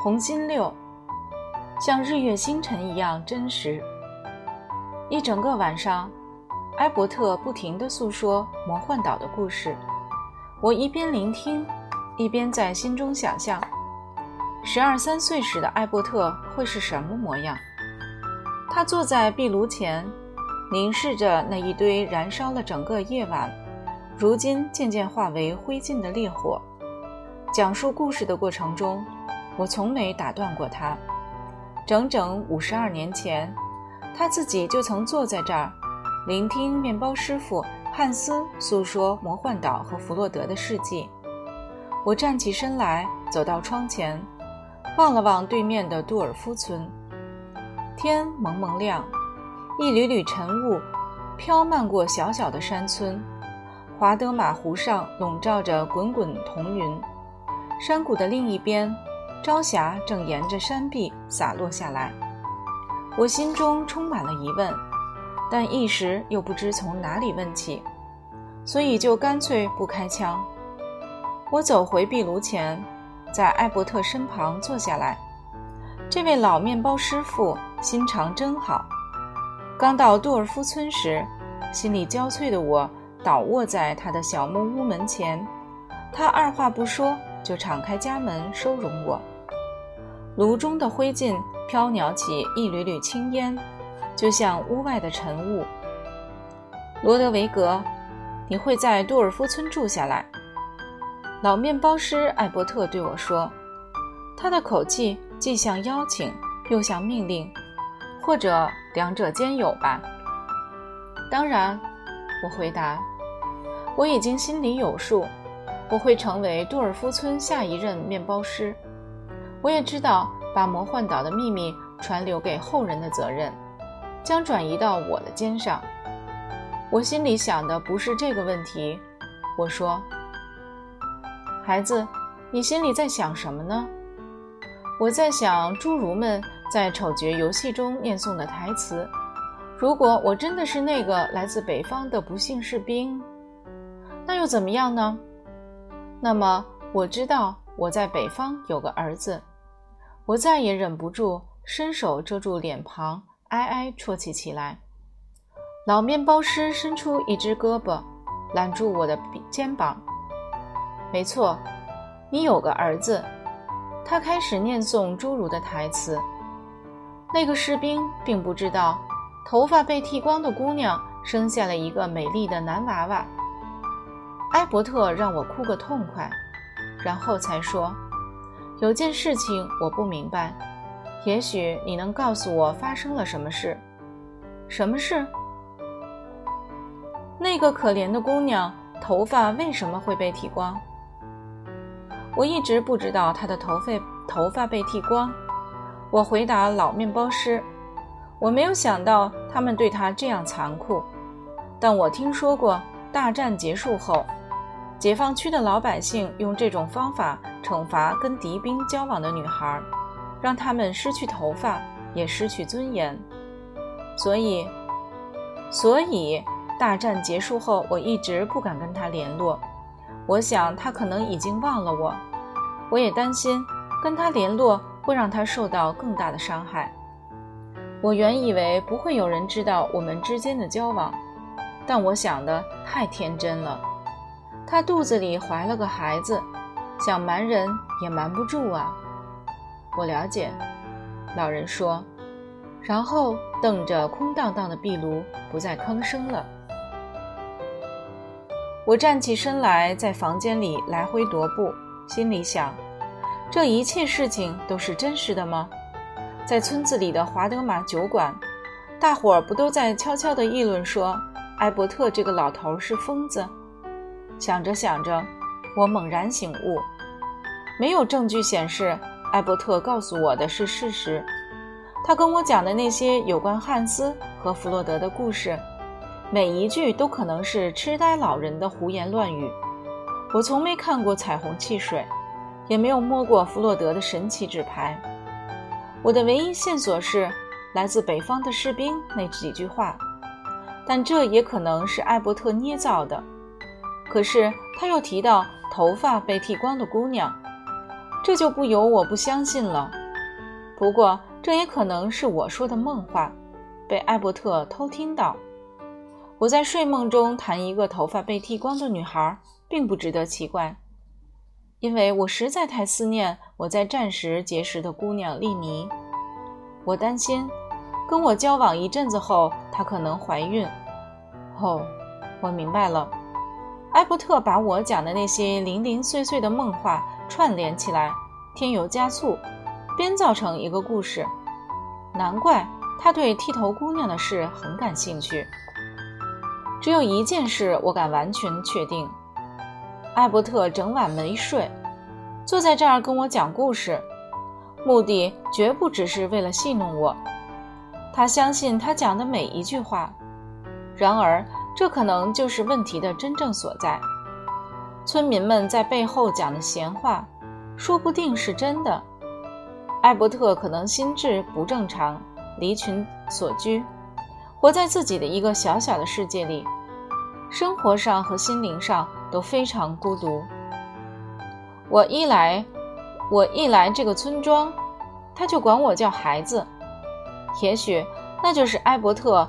红心六，像日月星辰一样真实。一整个晚上，埃伯特不停地诉说魔幻岛的故事，我一边聆听，一边在心中想象，十二三岁时的埃伯特会是什么模样。他坐在壁炉前，凝视着那一堆燃烧了整个夜晚，如今渐渐化为灰烬的烈火。讲述故事的过程中，我从没打断过他。整整五十二年前，他自己就曾坐在这儿，聆听面包师傅汉斯诉说魔幻岛和弗洛德的事迹。我站起身来，走到窗前，望了望对面的杜尔夫村。天蒙蒙亮，一缕缕晨雾飘漫过小小的山村，华德玛湖上笼罩着滚滚彤云。山谷的另一边，朝霞正沿着山壁洒落下来。我心中充满了疑问，但一时又不知从哪里问起，所以就干脆不开枪。我走回壁炉前，在艾伯特身旁坐下来。这位老面包师傅心肠真好。刚到杜尔夫村时，心力交瘁的我倒卧在他的小木屋门前，他二话不说。就敞开家门收容我。炉中的灰烬飘袅起一缕缕青烟，就像屋外的晨雾。罗德维格，你会在杜尔夫村住下来？老面包师艾伯特对我说，他的口气既像邀请，又像命令，或者两者兼有吧。当然，我回答，我已经心里有数。我会成为杜尔夫村下一任面包师。我也知道，把魔幻岛的秘密传留给后人的责任，将转移到我的肩上。我心里想的不是这个问题。我说：“孩子，你心里在想什么呢？”我在想侏儒们在丑角游戏中念诵的台词。如果我真的是那个来自北方的不幸士兵，那又怎么样呢？那么我知道我在北方有个儿子，我再也忍不住伸手遮住脸庞，哀哀啜泣起来。老面包师伸出一只胳膊，揽住我的肩膀。没错，你有个儿子。他开始念诵侏儒的台词。那个士兵并不知道，头发被剃光的姑娘生下了一个美丽的男娃娃。埃伯特让我哭个痛快，然后才说：“有件事情我不明白，也许你能告诉我发生了什么事。什么事？那个可怜的姑娘头发为什么会被剃光？我一直不知道她的头发头发被剃光。”我回答老面包师：“我没有想到他们对她这样残酷，但我听说过大战结束后。”解放区的老百姓用这种方法惩罚跟敌兵交往的女孩，让她们失去头发，也失去尊严。所以，所以大战结束后，我一直不敢跟他联络。我想他可能已经忘了我。我也担心跟他联络会让他受到更大的伤害。我原以为不会有人知道我们之间的交往，但我想的太天真了。他肚子里怀了个孩子，想瞒人也瞒不住啊。我了解，老人说，然后瞪着空荡荡的壁炉，不再吭声了。我站起身来，在房间里来回踱步，心里想：这一切事情都是真实的吗？在村子里的华德玛酒馆，大伙儿不都在悄悄地议论说，埃伯特这个老头是疯子？想着想着，我猛然醒悟，没有证据显示艾伯特告诉我的是事实。他跟我讲的那些有关汉斯和弗洛德的故事，每一句都可能是痴呆老人的胡言乱语。我从没看过彩虹汽水，也没有摸过弗洛德的神奇纸牌。我的唯一线索是来自北方的士兵那几句话，但这也可能是艾伯特捏造的。可是他又提到头发被剃光的姑娘，这就不由我不相信了。不过，这也可能是我说的梦话，被艾伯特偷听到。我在睡梦中谈一个头发被剃光的女孩，并不值得奇怪，因为我实在太思念我在战时结识的姑娘丽妮。我担心，跟我交往一阵子后，她可能怀孕。哦，我明白了。艾伯特把我讲的那些零零碎碎的梦话串联起来，添油加醋，编造成一个故事。难怪他对剃头姑娘的事很感兴趣。只有一件事我敢完全确定：艾伯特整晚没睡，坐在这儿跟我讲故事，目的绝不只是为了戏弄我。他相信他讲的每一句话。然而，这可能就是问题的真正所在。村民们在背后讲的闲话，说不定是真的。艾伯特可能心智不正常，离群所居。活在自己的一个小小的世界里，生活上和心灵上都非常孤独。我一来，我一来这个村庄，他就管我叫孩子。也许那就是艾伯特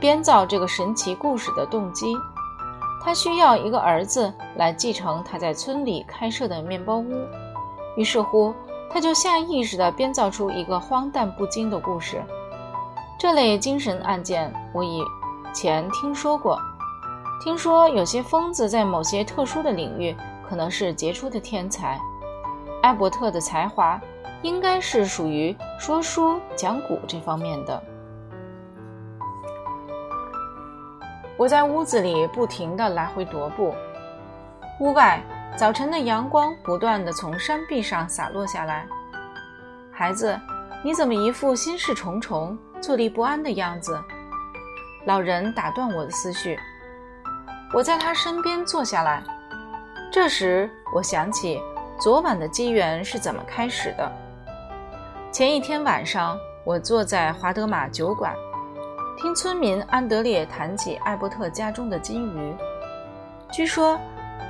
编造这个神奇故事的动机。他需要一个儿子来继承他在村里开设的面包屋。于是乎，他就下意识地编造出一个荒诞不经的故事。这类精神案件，我以前听说过。听说有些疯子在某些特殊的领域可能是杰出的天才。艾伯特的才华应该是属于说书讲古这方面的。我在屋子里不停地来回踱步。屋外，早晨的阳光不断地从山壁上洒落下来。孩子，你怎么一副心事重重？坐立不安的样子，老人打断我的思绪。我在他身边坐下来。这时，我想起昨晚的机缘是怎么开始的。前一天晚上，我坐在华德玛酒馆，听村民安德烈谈起艾伯特家中的金鱼。据说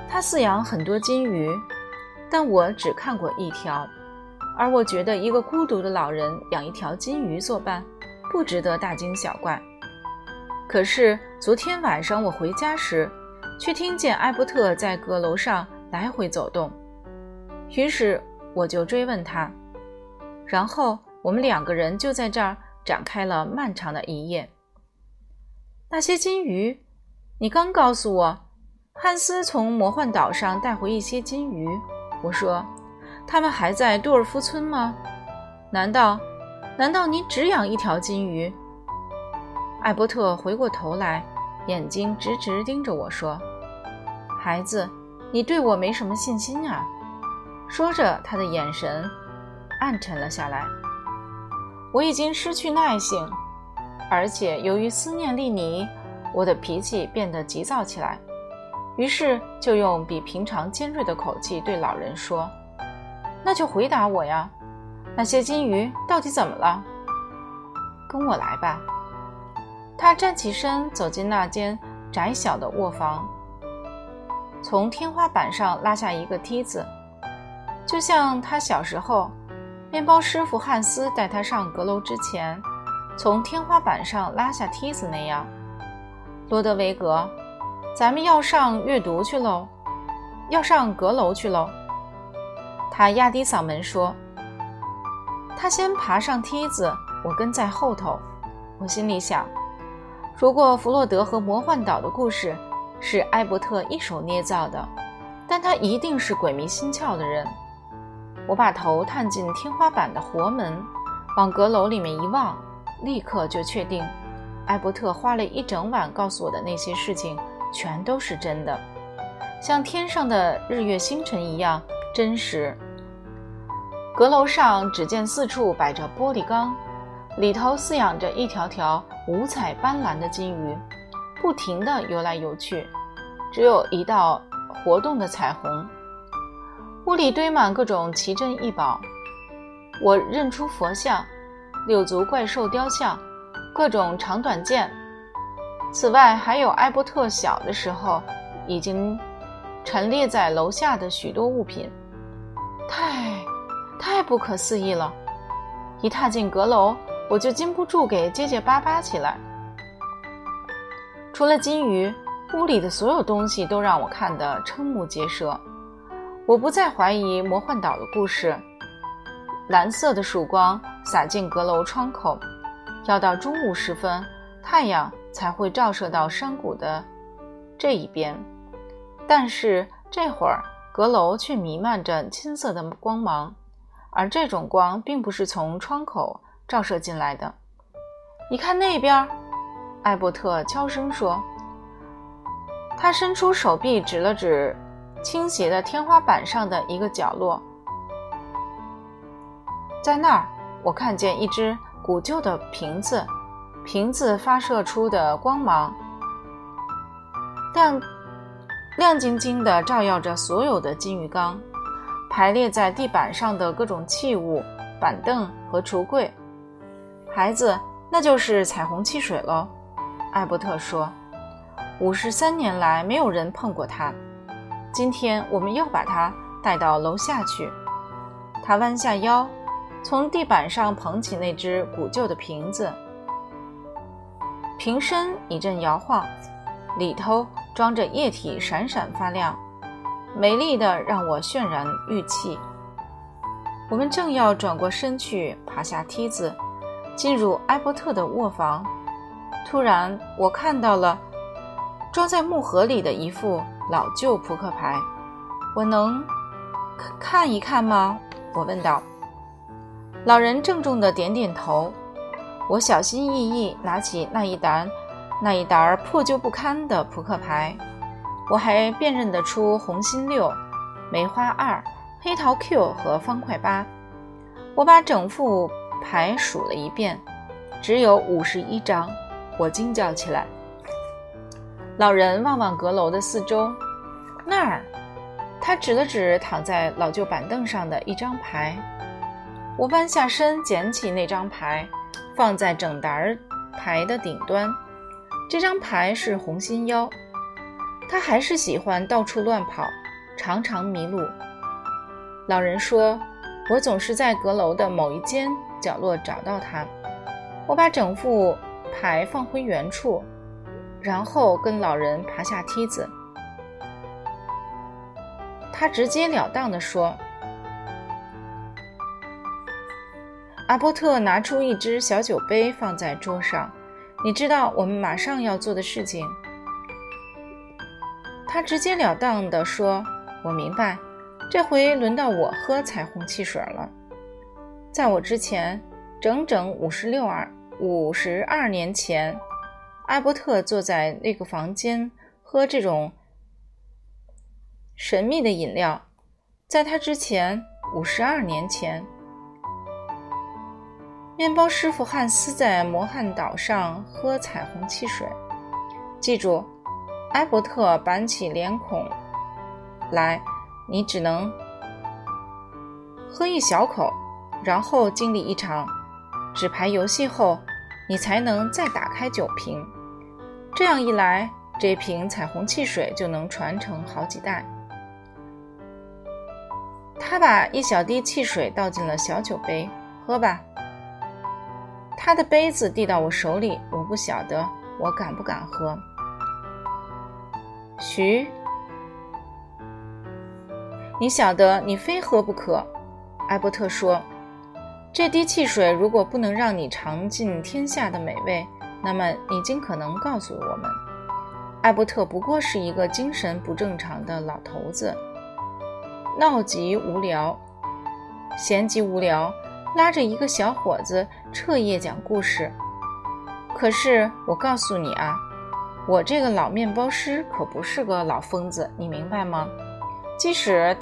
他饲养很多金鱼，但我只看过一条。而我觉得一个孤独的老人养一条金鱼作伴。不值得大惊小怪。可是昨天晚上我回家时，却听见艾伯特在阁楼上来回走动，于是我就追问他，然后我们两个人就在这儿展开了漫长的一夜。那些金鱼，你刚告诉我，汉斯从魔幻岛上带回一些金鱼。我说，他们还在杜尔夫村吗？难道？难道你只养一条金鱼？艾伯特回过头来，眼睛直直盯着我说：“孩子，你对我没什么信心啊。”说着，他的眼神暗沉了下来。我已经失去耐性，而且由于思念利尼，我的脾气变得急躁起来。于是就用比平常尖锐的口气对老人说：“那就回答我呀。”那些金鱼到底怎么了？跟我来吧。他站起身，走进那间窄小的卧房，从天花板上拉下一个梯子，就像他小时候，面包师傅汉斯带他上阁楼之前，从天花板上拉下梯子那样。罗德维格，咱们要上阅读去喽，要上阁楼去喽。他压低嗓门说。他先爬上梯子，我跟在后头。我心里想，如果弗洛德和魔幻岛的故事是艾伯特一手捏造的，但他一定是鬼迷心窍的人。我把头探进天花板的活门，往阁楼里面一望，立刻就确定，艾伯特花了一整晚告诉我的那些事情全都是真的，像天上的日月星辰一样真实。阁楼上，只见四处摆着玻璃缸，里头饲养着一条条五彩斑斓的金鱼，不停地游来游去，只有一道活动的彩虹。屋里堆满各种奇珍异宝，我认出佛像、六足怪兽雕像、各种长短剑。此外，还有艾伯特小的时候已经陈列在楼下的许多物品。太。太不可思议了！一踏进阁楼，我就禁不住给结结巴巴起来。除了金鱼，屋里的所有东西都让我看得瞠目结舌。我不再怀疑魔幻岛的故事。蓝色的曙光洒进阁楼窗口，要到中午时分，太阳才会照射到山谷的这一边。但是这会儿，阁楼却弥漫着金色的光芒。而这种光并不是从窗口照射进来的。你看那边，艾伯特悄声说。他伸出手臂指了指倾斜的天花板上的一个角落，在那儿，我看见一只古旧的瓶子，瓶子发射出的光芒但亮晶晶地照耀着所有的金鱼缸。排列在地板上的各种器物、板凳和橱柜，孩子，那就是彩虹汽水喽。艾伯特说：“五十三年来没有人碰过它，今天我们要把它带到楼下去。”他弯下腰，从地板上捧起那只古旧的瓶子，瓶身一阵摇晃，里头装着液体，闪闪发亮。美丽的让我渲然欲泣。我们正要转过身去，爬下梯子，进入埃伯特的卧房，突然我看到了装在木盒里的一副老旧扑克牌。我能看一看吗？我问道。老人郑重地点点头。我小心翼翼拿起那一沓那一沓破旧不堪的扑克牌。我还辨认得出红心六、梅花二、黑桃 Q 和方块八。我把整副牌数了一遍，只有五十一张。我惊叫起来。老人望望阁楼的四周，那儿，他指了指躺在老旧板凳上的一张牌。我弯下身捡起那张牌，放在整沓牌的顶端。这张牌是红心幺。他还是喜欢到处乱跑，常常迷路。老人说：“我总是在阁楼的某一间角落找到他。”我把整副牌放回原处，然后跟老人爬下梯子。他直截了当地说：“阿波特，拿出一只小酒杯放在桌上。你知道我们马上要做的事情。”他直截了当地说：“我明白，这回轮到我喝彩虹汽水了。在我之前，整整五十六二五十二年前，阿伯特坐在那个房间喝这种神秘的饮料。在他之前，五十二年前，面包师傅汉斯在魔汉岛上喝彩虹汽水。记住。”埃伯特板起脸孔来，你只能喝一小口，然后经历一场纸牌游戏后，你才能再打开酒瓶。这样一来，这瓶彩虹汽水就能传承好几代。他把一小滴汽水倒进了小酒杯，喝吧。他的杯子递到我手里，我不晓得我敢不敢喝。徐，你晓得你非喝不可。艾伯特说：“这滴汽水如果不能让你尝尽天下的美味，那么你尽可能告诉我们。”艾伯特不过是一个精神不正常的老头子，闹极无聊，闲极无聊，拉着一个小伙子彻夜讲故事。可是我告诉你啊。我这个老面包师可不是个老疯子，你明白吗？即使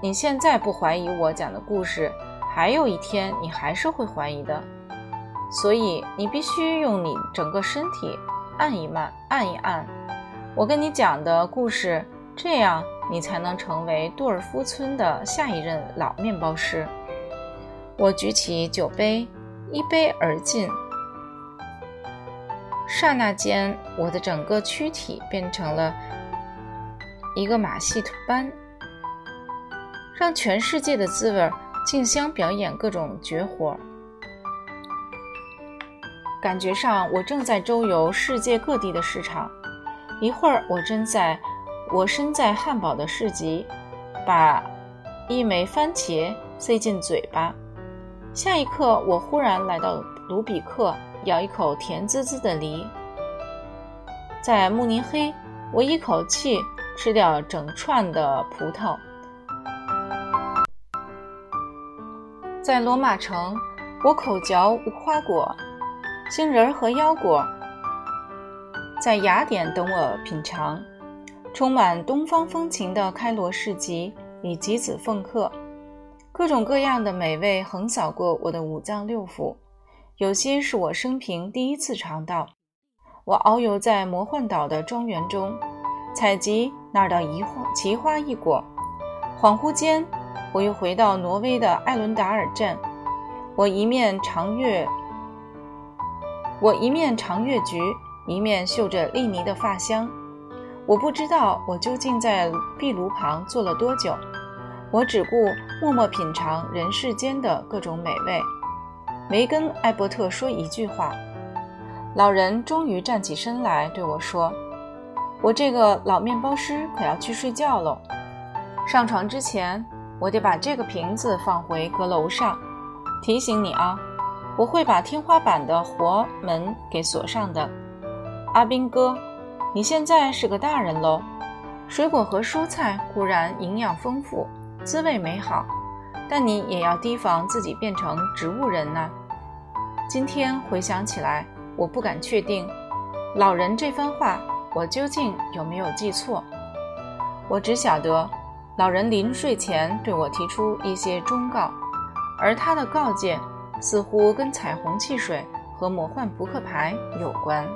你现在不怀疑我讲的故事，还有一天你还是会怀疑的。所以你必须用你整个身体按一按，按一按我跟你讲的故事，这样你才能成为杜尔夫村的下一任老面包师。我举起酒杯，一杯而尽。刹那间，我的整个躯体变成了一个马戏班，让全世界的滋味竞相表演各种绝活。感觉上，我正在周游世界各地的市场。一会儿，我正在我身在汉堡的市集，把一枚番茄塞进嘴巴；下一刻，我忽然来到卢比克，咬一口甜滋滋的梨。在慕尼黑，我一口气吃掉整串的葡萄；在罗马城，我口嚼无花果。杏仁和腰果，在雅典等我品尝充满东方风情的开罗市集以及子奉客，各种各样的美味横扫过我的五脏六腑，有些是我生平第一次尝到。我遨游在魔幻岛的庄园中，采集那儿的一奇花异果，恍惚间，我又回到挪威的艾伦达尔镇。我一面长月。我一面尝月菊，一面嗅着丽妮的发香。我不知道我究竟在壁炉旁坐了多久，我只顾默默品尝人世间的各种美味，没跟艾伯特说一句话。老人终于站起身来对我说：“我这个老面包师可要去睡觉喽。上床之前，我得把这个瓶子放回阁楼上。提醒你啊。”我会把天花板的活门给锁上的，阿兵哥，你现在是个大人喽。水果和蔬菜固然营养丰富，滋味美好，但你也要提防自己变成植物人呐。今天回想起来，我不敢确定，老人这番话我究竟有没有记错。我只晓得，老人临睡前对我提出一些忠告，而他的告诫。似乎跟彩虹汽水和魔幻扑克牌有关。